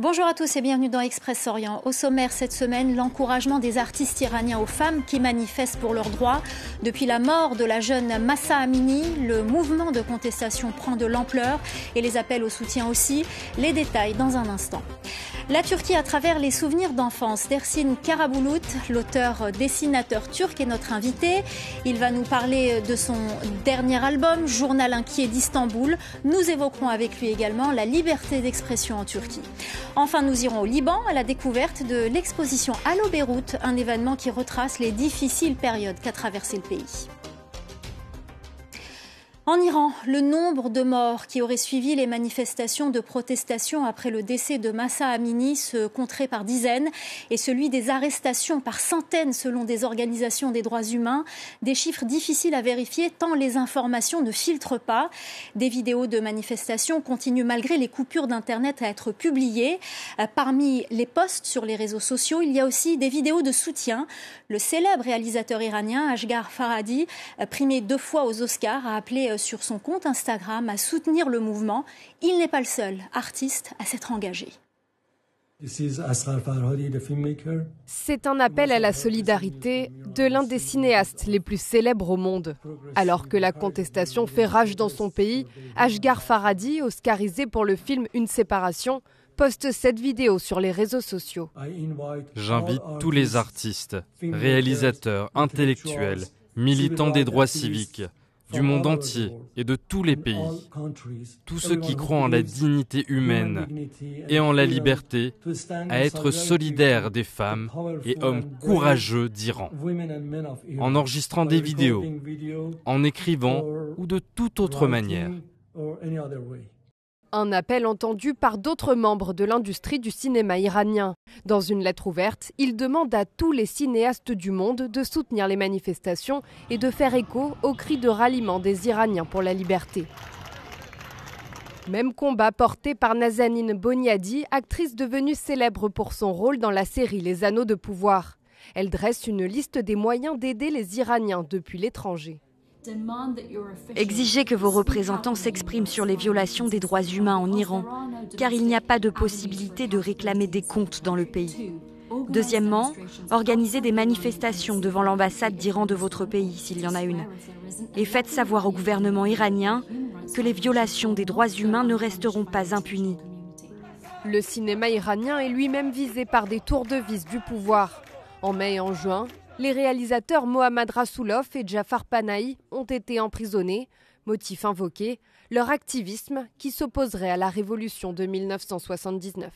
Bonjour à tous et bienvenue dans Express Orient. Au sommaire cette semaine, l'encouragement des artistes iraniens aux femmes qui manifestent pour leurs droits. Depuis la mort de la jeune Massa Amini, le mouvement de contestation prend de l'ampleur et les appels au soutien aussi. Les détails dans un instant. La Turquie à travers les souvenirs d'enfance d'Ersin Karabulut, l'auteur dessinateur turc est notre invité. Il va nous parler de son dernier album, Journal inquiet d'Istanbul. Nous évoquerons avec lui également la liberté d'expression en Turquie. Enfin, nous irons au Liban à la découverte de l'exposition Allo Beyrouth, un événement qui retrace les difficiles périodes qu'a traversé le pays. En Iran, le nombre de morts qui auraient suivi les manifestations de protestation après le décès de Massa Amini se compterait par dizaines et celui des arrestations par centaines selon des organisations des droits humains, des chiffres difficiles à vérifier tant les informations ne filtrent pas. Des vidéos de manifestations continuent malgré les coupures d'Internet à être publiées. Euh, parmi les posts sur les réseaux sociaux, il y a aussi des vidéos de soutien. Le célèbre réalisateur iranien Ashgar Farhadi, euh, primé deux fois aux Oscars, a appelé euh, sur son compte Instagram à soutenir le mouvement. Il n'est pas le seul artiste à s'être engagé. C'est un appel à la solidarité de l'un des cinéastes les plus célèbres au monde. Alors que la contestation fait rage dans son pays, Ashgar Farhadi, oscarisé pour le film Une séparation, poste cette vidéo sur les réseaux sociaux. J'invite tous les artistes, réalisateurs, intellectuels, militants des droits civiques, du monde entier et de tous les pays, tous ceux qui croient en la dignité humaine et en la liberté, à être solidaires des femmes et hommes courageux d'Iran, en enregistrant des vidéos, en écrivant ou de toute autre manière. Un appel entendu par d'autres membres de l'industrie du cinéma iranien. Dans une lettre ouverte, il demande à tous les cinéastes du monde de soutenir les manifestations et de faire écho aux cris de ralliement des Iraniens pour la liberté. Même combat porté par Nazanin Boniadi, actrice devenue célèbre pour son rôle dans la série Les Anneaux de pouvoir. Elle dresse une liste des moyens d'aider les Iraniens depuis l'étranger. Exigez que vos représentants s'expriment sur les violations des droits humains en Iran, car il n'y a pas de possibilité de réclamer des comptes dans le pays. Deuxièmement, organisez des manifestations devant l'ambassade d'Iran de votre pays, s'il y en a une. Et faites savoir au gouvernement iranien que les violations des droits humains ne resteront pas impunies. Le cinéma iranien est lui-même visé par des tours de vis du pouvoir. En mai et en juin, les réalisateurs Mohammad Rasoulov et Jafar Panahi ont été emprisonnés, motif invoqué, leur activisme qui s'opposerait à la révolution de 1979.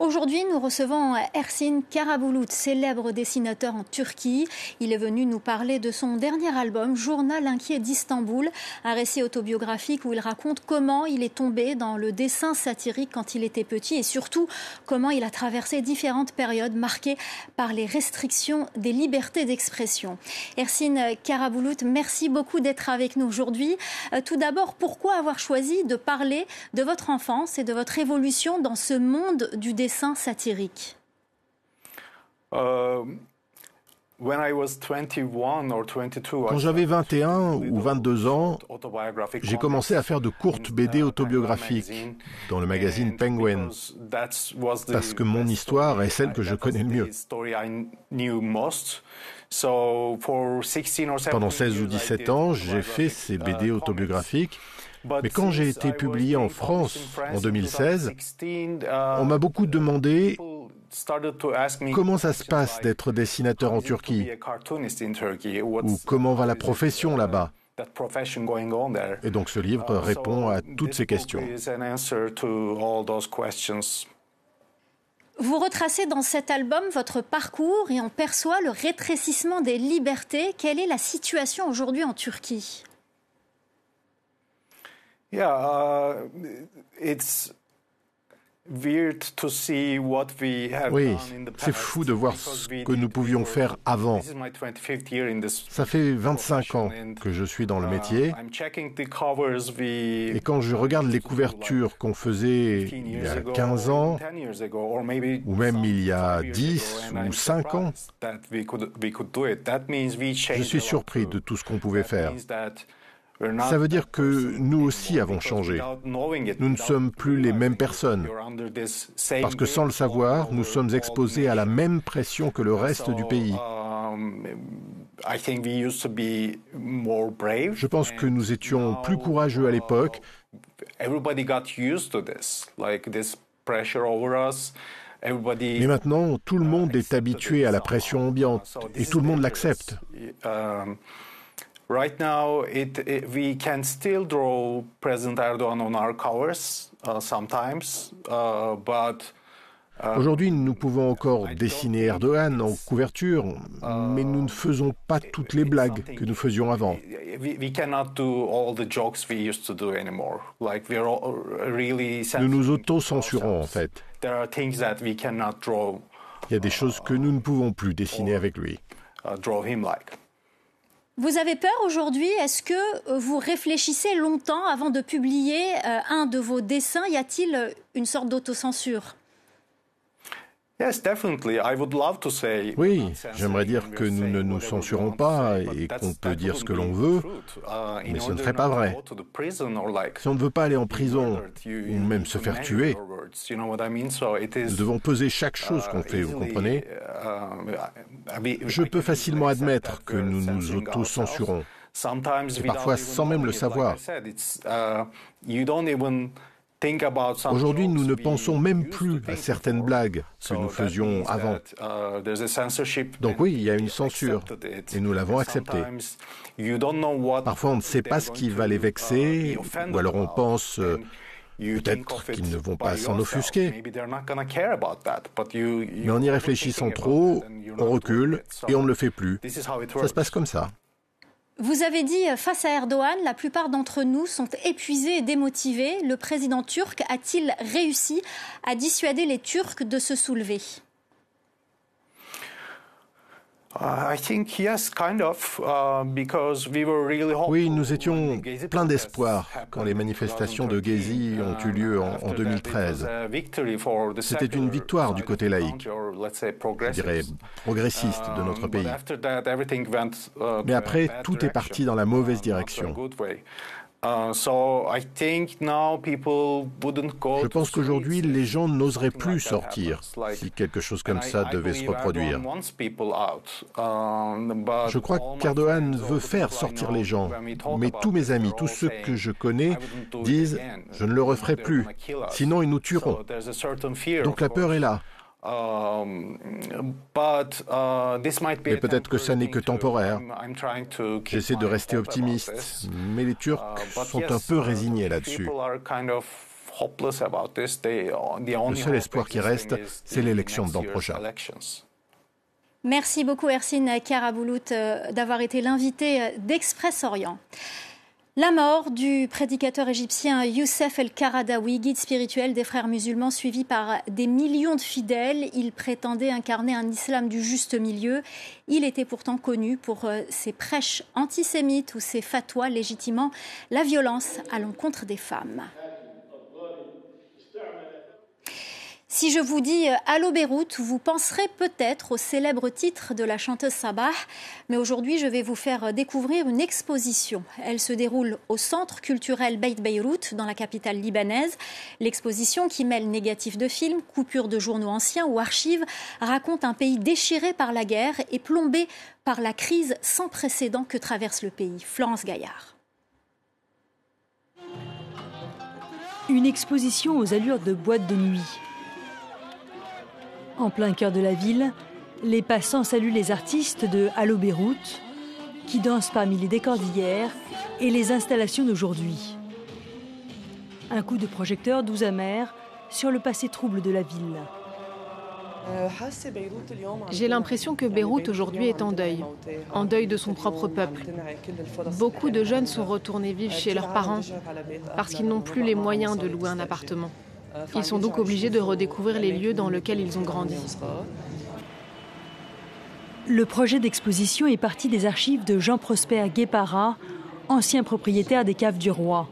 Aujourd'hui, nous recevons Ersin Karabulut, célèbre dessinateur en Turquie. Il est venu nous parler de son dernier album, Journal inquiet d'Istanbul, un récit autobiographique où il raconte comment il est tombé dans le dessin satirique quand il était petit et surtout comment il a traversé différentes périodes marquées par les restrictions des libertés d'expression. Ersin Karabulut, merci beaucoup d'être avec nous aujourd'hui. Euh, tout d'abord, pourquoi avoir choisi de parler de votre enfance et de votre évolution dans ce monde du dessin satirique euh, Quand j'avais 21 ou 22 ans, j'ai commencé à faire de courtes BD autobiographiques dans le magazine Penguin, parce que mon histoire est celle que je connais le mieux. Pendant 16 ou 17 ans, j'ai fait ces BD autobiographiques mais quand j'ai été publié en France en 2016, on m'a beaucoup demandé comment ça se passe d'être dessinateur en Turquie ou comment va la profession là-bas. Et donc ce livre répond à toutes ces questions. Vous retracez dans cet album votre parcours et on perçoit le rétrécissement des libertés. Quelle est la situation aujourd'hui en Turquie? Uh, oui, c'est fou de voir ce que nous pouvions faire avant. Ça fait 25 ans que je suis dans le uh, métier. Et quand je regarde les couvertures qu'on faisait il y a 15 ans, ou même il y a 10 ou 5 ans, je suis surpris de tout ce qu'on pouvait faire. Ça veut dire que nous aussi avons changé. Nous ne sommes plus les mêmes personnes. Parce que sans le savoir, nous sommes exposés à la même pression que le reste du pays. Je pense que nous étions plus courageux à l'époque. Mais maintenant, tout le monde est habitué à la pression ambiante et tout le monde l'accepte. Right now, it, it, we can still draw President Erdogan on our covers uh, sometimes, uh, but uh, Aujourd'hui, nous pouvons encore dessiner Erdogan en couverture, mais nous ne faisons pas toutes les blagues que nous faisions avant. Nous nous auto-censurons en fait. Il y a des choses que nous ne pouvons plus dessiner avec lui. Vous avez peur aujourd'hui? Est-ce que euh, vous réfléchissez longtemps avant de publier euh, un de vos dessins? Y a-t-il euh, une sorte d'autocensure? Oui, j'aimerais dire que nous ne nous censurons pas et qu'on peut dire ce que l'on veut, mais ce ne serait pas vrai. Si on ne veut pas aller en prison ou même se faire tuer, nous devons peser chaque chose qu'on fait, vous comprenez? Je peux facilement admettre que nous nous auto-censurons, et parfois sans même le savoir. Aujourd'hui, nous ne pensons même plus à certaines blagues que nous faisions avant. Donc oui, il y a une censure et nous l'avons acceptée. Parfois, on ne sait pas ce qui va les vexer ou alors on pense euh, peut-être qu'ils ne vont pas s'en offusquer. Mais en y réfléchissant trop, on recule et on ne le fait plus. Ça se passe comme ça. Vous avez dit face à Erdogan, la plupart d'entre nous sont épuisés et démotivés. Le président turc a-t-il réussi à dissuader les Turcs de se soulever? Oui, nous étions pleins d'espoir quand les manifestations de Gezi ont eu lieu en, 2013. C'était une victoire du côté laïque, je dirais progressiste de notre pays. Mais après, tout est parti dans la mauvaise direction. Uh, Je pense qu'aujourd'hui, les gens n'oseraient plus sortir si quelque chose comme ça devait se reproduire. Um, je crois qu'Erdogan veut faire sortir les gens, mais tous mes amis, tous ceux que je connais, disent ⁇ je ne le referai plus, sinon ils nous tueront ⁇ Donc la peur est là. Um, uh, mais peut-être que ça n'est que temporaire. J'essaie de rester optimiste, mais les Turcs uh, sont un peu résignés là-dessus. Le seul espoir qui reste, c'est l'élection de l'an prochain. Merci beaucoup Ersine Karaboulout euh, d'avoir été l'invité euh, d'Express Orient. La mort du prédicateur égyptien Youssef el-Karadawi, guide spirituel des frères musulmans suivi par des millions de fidèles. Il prétendait incarner un islam du juste milieu. Il était pourtant connu pour euh, ses prêches antisémites ou ses fatwas légitimant la violence à l'encontre des femmes. Si je vous dis euh, Allô Beyrouth, vous penserez peut-être au célèbre titre de la chanteuse Sabah, mais aujourd'hui je vais vous faire euh, découvrir une exposition. Elle se déroule au Centre culturel Beit Beyrouth, dans la capitale libanaise. L'exposition, qui mêle négatifs de films, coupures de journaux anciens ou archives, raconte un pays déchiré par la guerre et plombé par la crise sans précédent que traverse le pays. Florence Gaillard. Une exposition aux allures de boîte de nuit en plein cœur de la ville, les passants saluent les artistes de Allo Beyrouth, qui dansent parmi les décors d'hier et les installations d'aujourd'hui. Un coup de projecteur doux amer sur le passé trouble de la ville. J'ai l'impression que Beyrouth aujourd'hui est en deuil, en deuil de son propre peuple. Beaucoup de jeunes sont retournés vivre chez leurs parents parce qu'ils n'ont plus les moyens de louer un appartement. Ils sont donc obligés de redécouvrir les lieux dans lesquels ils ont grandi. Le projet d'exposition est parti des archives de Jean-Prosper Guépara, ancien propriétaire des caves du roi.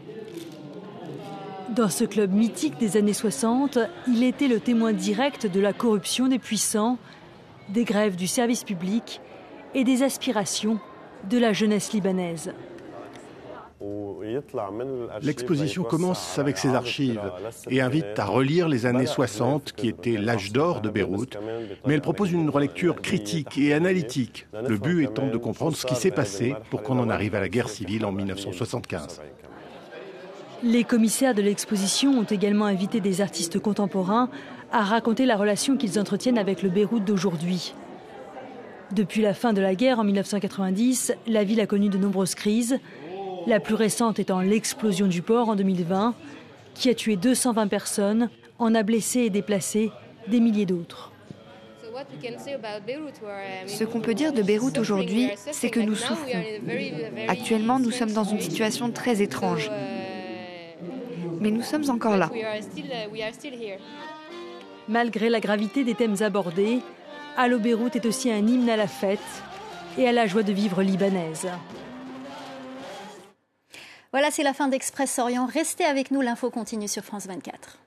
Dans ce club mythique des années 60, il était le témoin direct de la corruption des puissants, des grèves du service public et des aspirations de la jeunesse libanaise. L'exposition commence avec ses archives et invite à relire les années 60 qui étaient l'âge d'or de Beyrouth, mais elle propose une relecture critique et analytique, le but étant de comprendre ce qui s'est passé pour qu'on en arrive à la guerre civile en 1975. Les commissaires de l'exposition ont également invité des artistes contemporains à raconter la relation qu'ils entretiennent avec le Beyrouth d'aujourd'hui. Depuis la fin de la guerre en 1990, la ville a connu de nombreuses crises, la plus récente étant l'explosion du port en 2020, qui a tué 220 personnes, en a blessé et déplacé des milliers d'autres. Ce qu'on peut dire de Beyrouth aujourd'hui, c'est que nous souffrons. Actuellement, nous sommes dans une situation très étrange. Mais nous sommes encore là. Malgré la gravité des thèmes abordés, Allo Beyrouth est aussi un hymne à la fête et à la joie de vivre libanaise. Voilà, c'est la fin d'Express Orient. Restez avec nous, l'info continue sur France 24.